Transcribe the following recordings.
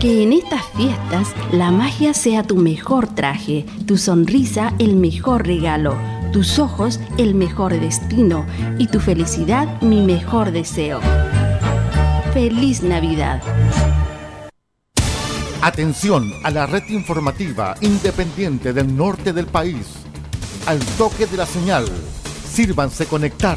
Que en estas fiestas la magia sea tu mejor traje, tu sonrisa el mejor regalo, tus ojos el mejor destino y tu felicidad mi mejor deseo. Feliz Navidad. Atención a la red informativa independiente del norte del país. Al toque de la señal, sírvanse conectar.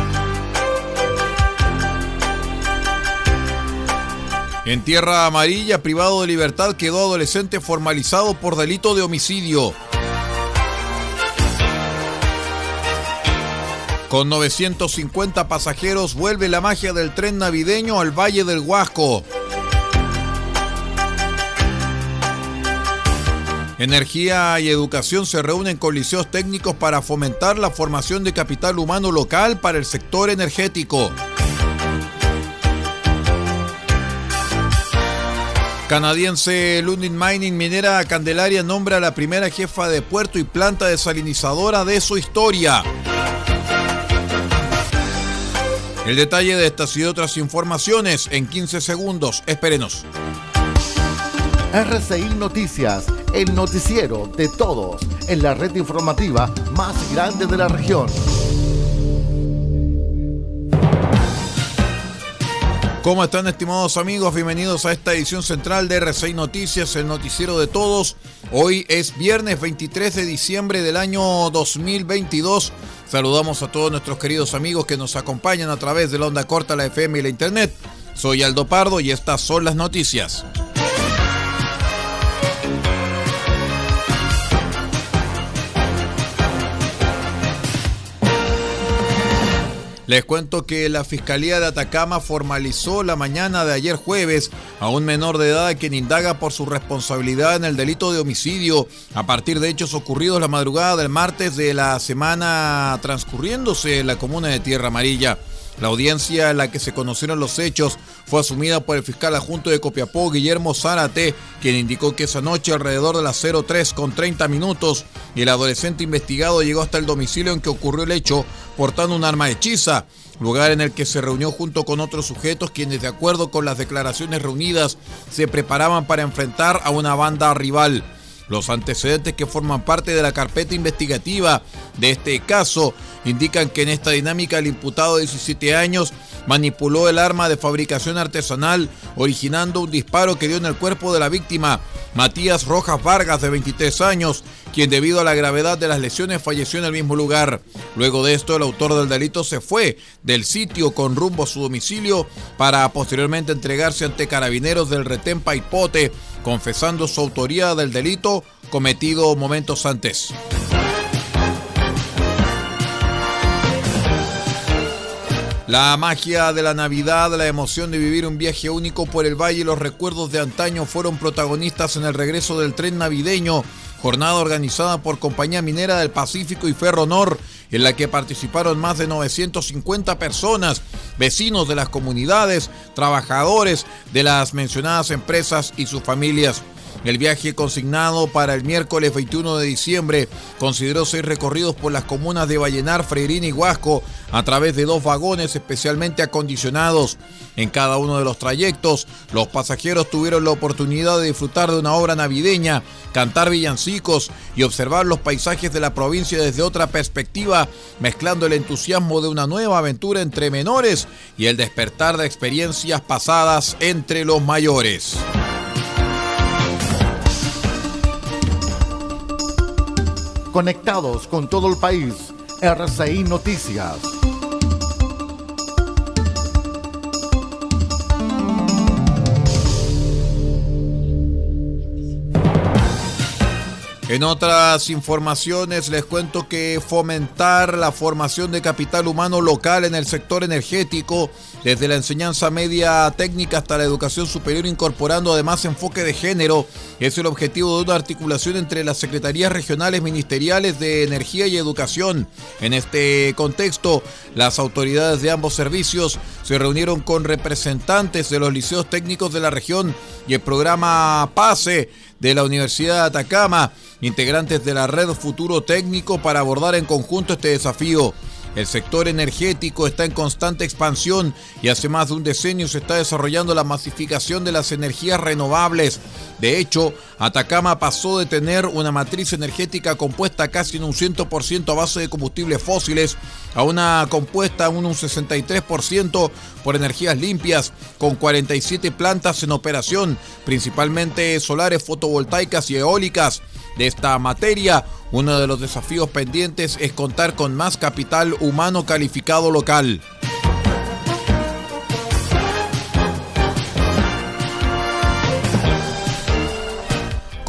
En Tierra Amarilla, privado de libertad, quedó adolescente formalizado por delito de homicidio. Con 950 pasajeros vuelve la magia del tren navideño al Valle del Huasco. Energía y educación se reúnen con liceos técnicos para fomentar la formación de capital humano local para el sector energético. Canadiense Lundin Mining Minera Candelaria nombra a la primera jefa de puerto y planta desalinizadora de su historia. El detalle de estas y otras informaciones en 15 segundos. Espérenos. RCI Noticias, el noticiero de todos en la red informativa más grande de la región. ¿Cómo están estimados amigos? Bienvenidos a esta edición central de R6 Noticias, el noticiero de todos. Hoy es viernes 23 de diciembre del año 2022. Saludamos a todos nuestros queridos amigos que nos acompañan a través de la onda corta, la FM y la Internet. Soy Aldo Pardo y estas son las noticias. Les cuento que la Fiscalía de Atacama formalizó la mañana de ayer jueves a un menor de edad quien indaga por su responsabilidad en el delito de homicidio a partir de hechos ocurridos la madrugada del martes de la semana transcurriéndose en la comuna de Tierra Amarilla. La audiencia en la que se conocieron los hechos fue asumida por el fiscal adjunto de Copiapó, Guillermo Zárate, quien indicó que esa noche, alrededor de las 03 con 30 minutos, el adolescente investigado llegó hasta el domicilio en que ocurrió el hecho portando un arma hechiza, lugar en el que se reunió junto con otros sujetos quienes, de acuerdo con las declaraciones reunidas, se preparaban para enfrentar a una banda rival. Los antecedentes que forman parte de la carpeta investigativa de este caso indican que en esta dinámica el imputado de 17 años manipuló el arma de fabricación artesanal, originando un disparo que dio en el cuerpo de la víctima, Matías Rojas Vargas, de 23 años, quien debido a la gravedad de las lesiones falleció en el mismo lugar. Luego de esto, el autor del delito se fue del sitio con rumbo a su domicilio para posteriormente entregarse ante carabineros del retén Paipote, confesando su autoría del delito cometido momentos antes. La magia de la Navidad, la emoción de vivir un viaje único por el valle y los recuerdos de antaño fueron protagonistas en el regreso del tren navideño, jornada organizada por Compañía Minera del Pacífico y Ferronor, en la que participaron más de 950 personas, vecinos de las comunidades, trabajadores de las mencionadas empresas y sus familias. El viaje consignado para el miércoles 21 de diciembre consideró seis recorridos por las comunas de Vallenar, Freirín y Huasco a través de dos vagones especialmente acondicionados. En cada uno de los trayectos, los pasajeros tuvieron la oportunidad de disfrutar de una obra navideña, cantar villancicos y observar los paisajes de la provincia desde otra perspectiva, mezclando el entusiasmo de una nueva aventura entre menores y el despertar de experiencias pasadas entre los mayores. Conectados con todo el país, RCI Noticias. En otras informaciones les cuento que fomentar la formación de capital humano local en el sector energético, desde la enseñanza media técnica hasta la educación superior, incorporando además enfoque de género, es el objetivo de una articulación entre las secretarías regionales ministeriales de energía y educación. En este contexto, las autoridades de ambos servicios se reunieron con representantes de los liceos técnicos de la región y el programa PASE de la Universidad de Atacama, integrantes de la Red Futuro Técnico para abordar en conjunto este desafío. El sector energético está en constante expansión y hace más de un decenio se está desarrollando la masificación de las energías renovables. De hecho, Atacama pasó de tener una matriz energética compuesta casi en un 100% a base de combustibles fósiles a una compuesta en un 63% por energías limpias, con 47 plantas en operación, principalmente solares fotovoltaicas y eólicas. De esta materia, uno de los desafíos pendientes es contar con más capital humano calificado local.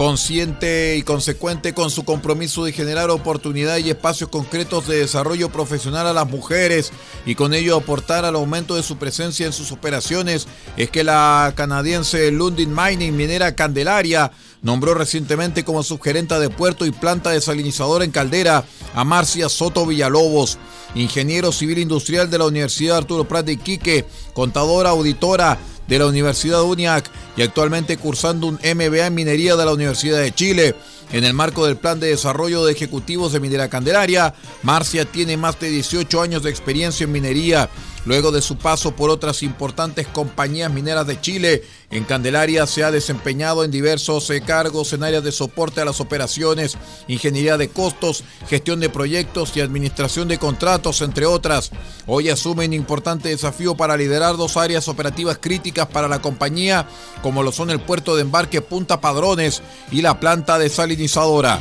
Consciente y consecuente con su compromiso de generar oportunidades y espacios concretos de desarrollo profesional a las mujeres y con ello aportar al aumento de su presencia en sus operaciones, es que la canadiense Lundin Mining Minera Candelaria nombró recientemente como subgerenta de puerto y planta desalinizadora en Caldera a Marcia Soto Villalobos, ingeniero civil industrial de la Universidad Arturo Prat de Iquique, contadora auditora de la Universidad UNIAC y actualmente cursando un MBA en minería de la Universidad de Chile. En el marco del Plan de Desarrollo de Ejecutivos de Minera Candelaria, Marcia tiene más de 18 años de experiencia en minería Luego de su paso por otras importantes compañías mineras de Chile, en Candelaria se ha desempeñado en diversos eh, cargos en áreas de soporte a las operaciones, ingeniería de costos, gestión de proyectos y administración de contratos, entre otras. Hoy asume un importante desafío para liderar dos áreas operativas críticas para la compañía, como lo son el puerto de embarque Punta Padrones y la planta desalinizadora.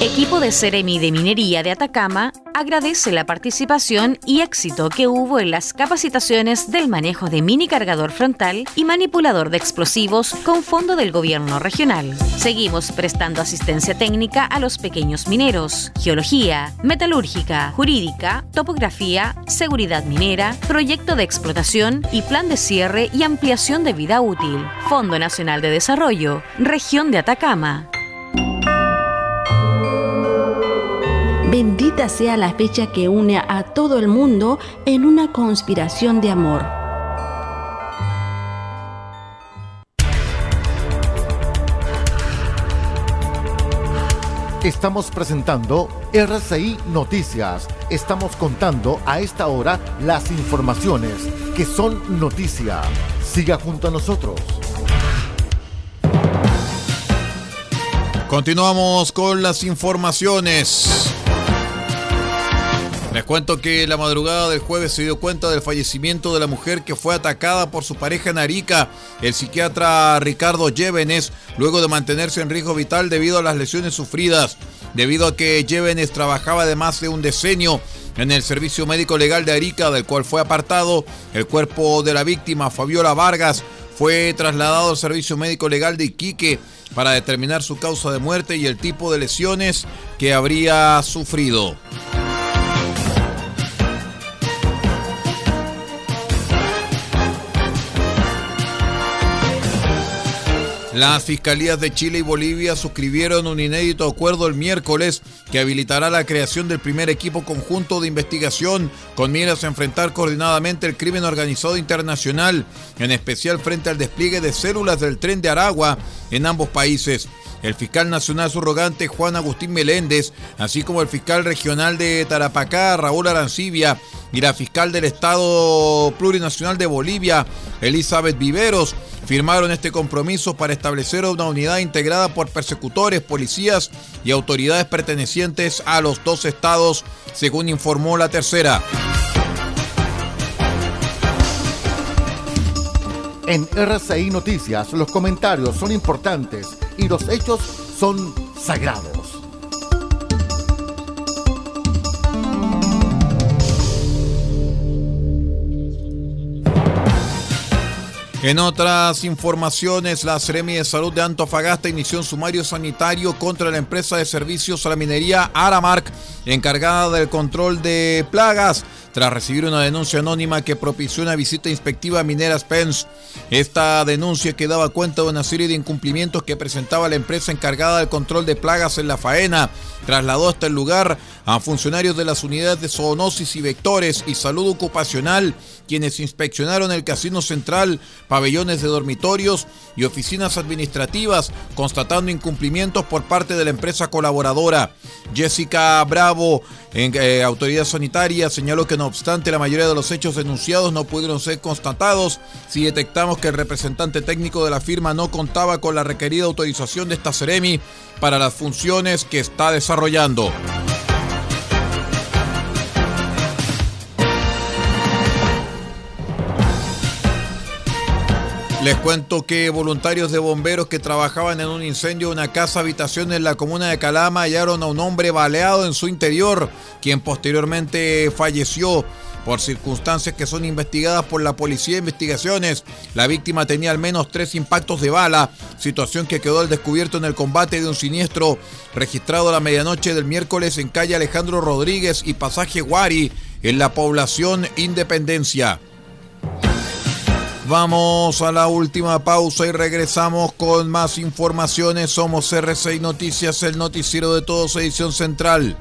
Equipo de Ceremi de Minería de Atacama agradece la participación y éxito que hubo en las capacitaciones del manejo de mini cargador frontal y manipulador de explosivos con fondo del gobierno regional. Seguimos prestando asistencia técnica a los pequeños mineros, geología, metalúrgica, jurídica, topografía, seguridad minera, proyecto de explotación y plan de cierre y ampliación de vida útil. Fondo Nacional de Desarrollo, Región de Atacama. Bendita sea la fecha que une a todo el mundo en una conspiración de amor. Estamos presentando RCI Noticias. Estamos contando a esta hora las informaciones que son noticia. Siga junto a nosotros. Continuamos con las informaciones. Les cuento que la madrugada del jueves se dio cuenta del fallecimiento de la mujer que fue atacada por su pareja en Arica, el psiquiatra Ricardo Llévenes, luego de mantenerse en riesgo vital debido a las lesiones sufridas. Debido a que Llévenes trabajaba de más de un decenio en el Servicio Médico Legal de Arica, del cual fue apartado, el cuerpo de la víctima, Fabiola Vargas, fue trasladado al Servicio Médico Legal de Iquique para determinar su causa de muerte y el tipo de lesiones que habría sufrido. Las fiscalías de Chile y Bolivia suscribieron un inédito acuerdo el miércoles que habilitará la creación del primer equipo conjunto de investigación con miras a enfrentar coordinadamente el crimen organizado internacional, en especial frente al despliegue de células del tren de Aragua en ambos países el fiscal nacional subrogante Juan Agustín Meléndez, así como el fiscal regional de Tarapacá, Raúl Arancibia, y la fiscal del Estado Plurinacional de Bolivia, Elizabeth Viveros, firmaron este compromiso para establecer una unidad integrada por persecutores, policías y autoridades pertenecientes a los dos estados, según informó la tercera. En RCI Noticias los comentarios son importantes y los hechos son sagrados. En otras informaciones, la Seremi de Salud de Antofagasta inició un sumario sanitario contra la empresa de servicios a la minería Aramark, encargada del control de plagas tras recibir una denuncia anónima que propició una visita inspectiva a Mineras Pence. Esta denuncia que daba cuenta de una serie de incumplimientos que presentaba la empresa encargada del control de plagas en la faena. Trasladó hasta el lugar a funcionarios de las unidades de zoonosis y vectores y salud ocupacional, quienes inspeccionaron el casino central, pabellones de dormitorios y oficinas administrativas, constatando incumplimientos por parte de la empresa colaboradora. Jessica Bravo, en, eh, autoridad sanitaria, señaló que no obstante la mayoría de los hechos denunciados no pudieron ser constatados si detectamos que el representante técnico de la firma no contaba con la requerida autorización de esta Ceremi para las funciones que está desarrollando. Les cuento que voluntarios de bomberos que trabajaban en un incendio de una casa habitación en la comuna de Calama hallaron a un hombre baleado en su interior, quien posteriormente falleció por circunstancias que son investigadas por la Policía de Investigaciones. La víctima tenía al menos tres impactos de bala, situación que quedó al descubierto en el combate de un siniestro registrado a la medianoche del miércoles en calle Alejandro Rodríguez y pasaje Guari, en la población Independencia. Vamos a la última pausa y regresamos con más informaciones. Somos R6 Noticias, el noticiero de todos, edición central.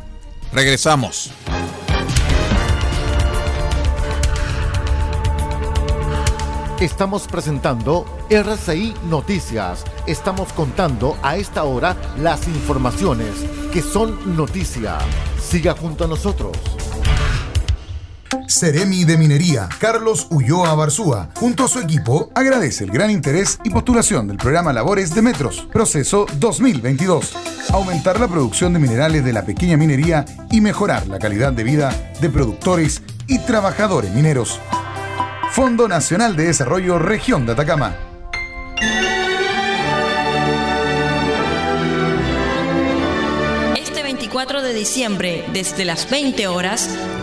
Regresamos. Estamos presentando RCI Noticias. Estamos contando a esta hora las informaciones que son noticia. Siga junto a nosotros. Ceremi de Minería, Carlos Ulloa Barzúa, junto a su equipo, agradece el gran interés y postulación del programa Labores de Metros, proceso 2022. Aumentar la producción de minerales de la pequeña minería y mejorar la calidad de vida de productores y trabajadores mineros. Fondo Nacional de Desarrollo Región de Atacama. Este 24 de diciembre, desde las 20 horas,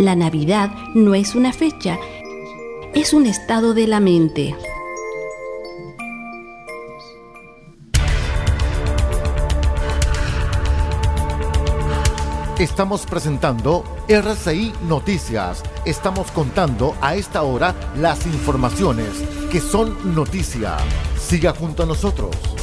La Navidad no es una fecha, es un estado de la mente. Estamos presentando RCI Noticias. Estamos contando a esta hora las informaciones que son noticia. Siga junto a nosotros.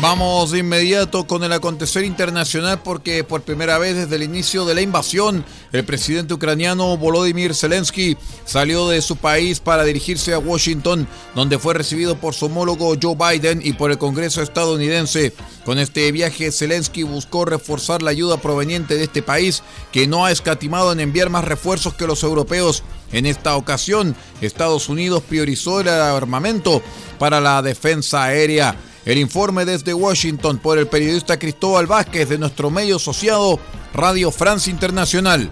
Vamos de inmediato con el acontecer internacional porque por primera vez desde el inicio de la invasión, el presidente ucraniano Volodymyr Zelensky salió de su país para dirigirse a Washington, donde fue recibido por su homólogo Joe Biden y por el Congreso estadounidense. Con este viaje, Zelensky buscó reforzar la ayuda proveniente de este país, que no ha escatimado en enviar más refuerzos que los europeos. En esta ocasión, Estados Unidos priorizó el armamento para la defensa aérea. El informe desde Washington por el periodista Cristóbal Vázquez de nuestro medio asociado Radio France Internacional.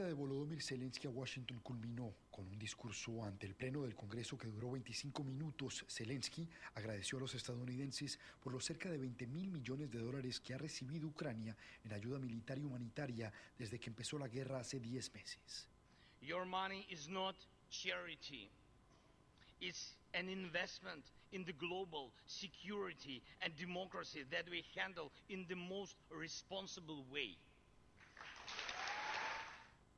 Visita de Volodymyr Zelensky a Washington culminó con un discurso ante el Pleno del Congreso que duró 25 minutos. Zelensky agradeció a los estadounidenses por los cerca de 20 mil millones de dólares que ha recibido Ucrania en ayuda militar y humanitaria desde que empezó la guerra hace 10 meses. Your money is not charity. It's an investment in the global security and democracy that we handle in the most responsible way.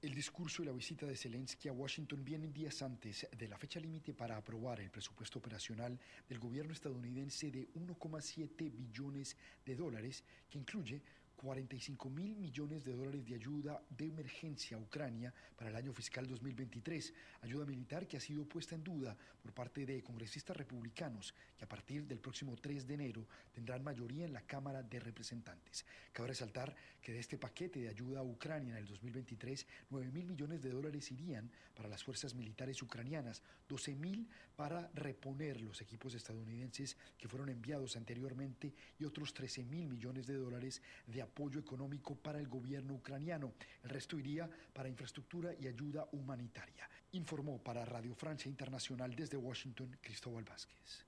El discurso y la visita de Zelensky a Washington vienen días antes de la fecha límite para aprobar el presupuesto operacional del gobierno estadounidense de 1,7 billones de dólares, que incluye 45 mil millones de dólares de ayuda de emergencia a Ucrania para el año fiscal 2023, ayuda militar que ha sido puesta en duda por parte de congresistas republicanos que a partir del próximo 3 de enero tendrán mayoría en la Cámara de Representantes. Cabe resaltar que de este paquete de ayuda a Ucrania en el 2023, 9 mil millones de dólares irían para las fuerzas militares ucranianas, 12 mil para reponer los equipos estadounidenses que fueron enviados anteriormente y otros 13 mil millones de dólares de apoyo económico para el gobierno ucraniano. El resto iría para infraestructura y ayuda humanitaria. Informó para Radio Francia Internacional desde Washington Cristóbal Vázquez.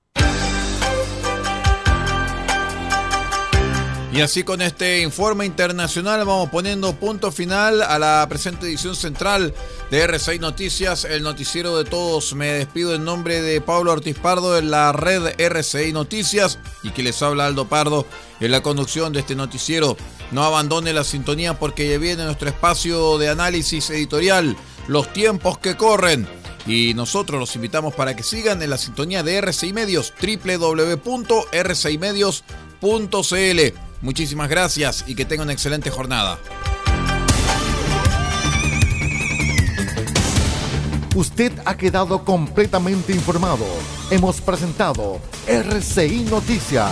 Y así con este informe internacional vamos poniendo punto final a la presente edición central de R6 Noticias, el noticiero de todos. Me despido en nombre de Pablo Ortiz Pardo en la red R6 Noticias y que les habla Aldo Pardo en la conducción de este noticiero. No abandone la sintonía porque viene nuestro espacio de análisis editorial, los tiempos que corren. Y nosotros los invitamos para que sigan en la sintonía de RCI Medios, www.rcimedios.cl. Muchísimas gracias y que tengan una excelente jornada. Usted ha quedado completamente informado. Hemos presentado RCI Noticias,